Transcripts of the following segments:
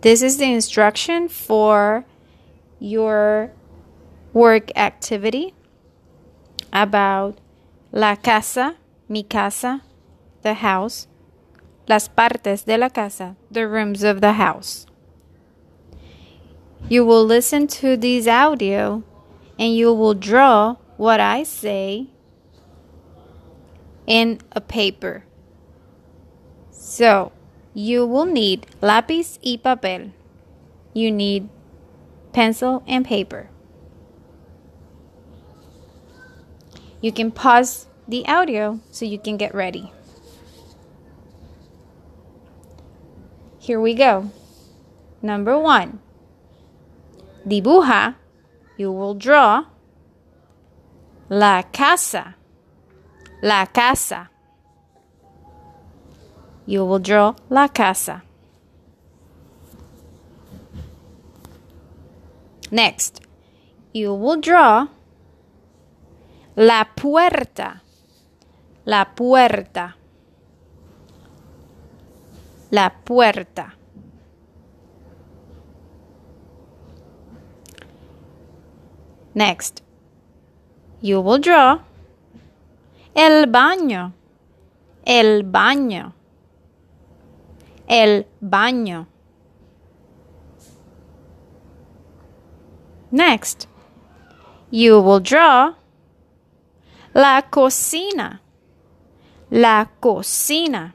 This is the instruction for your work activity about la casa, mi casa, the house, las partes de la casa, the rooms of the house. You will listen to this audio and you will draw what I say in a paper. So, you will need lápiz y papel. You need pencil and paper. You can pause the audio so you can get ready. Here we go. Number one. Dibuja. You will draw la casa. La casa. You will draw la casa. Next, you will draw la puerta. La puerta. La puerta. Next, you will draw el baño. El baño. El baño. Next, you will draw la cocina. La cocina.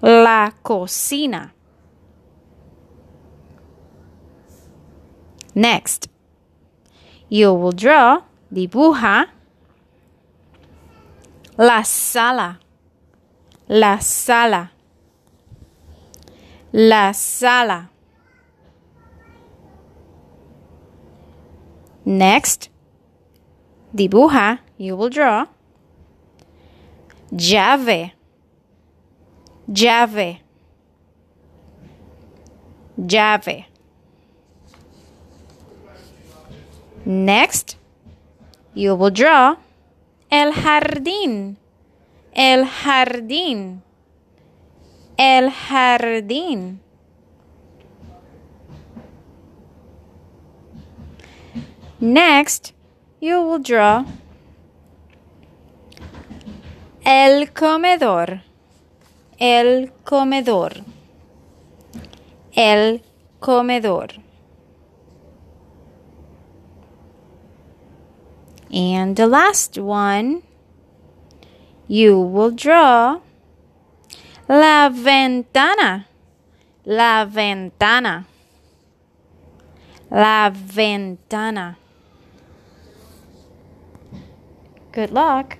La cocina. Next, you will draw, dibuja, la sala. La sala. La sala. Next, dibuja, you will draw. Llave. Llave. Llave. Next, you will draw el jardín. El jardín. El jardín. Next, you will draw el comedor. El comedor. El comedor. And the last one, you will draw la ventana. La ventana. La ventana. Good luck.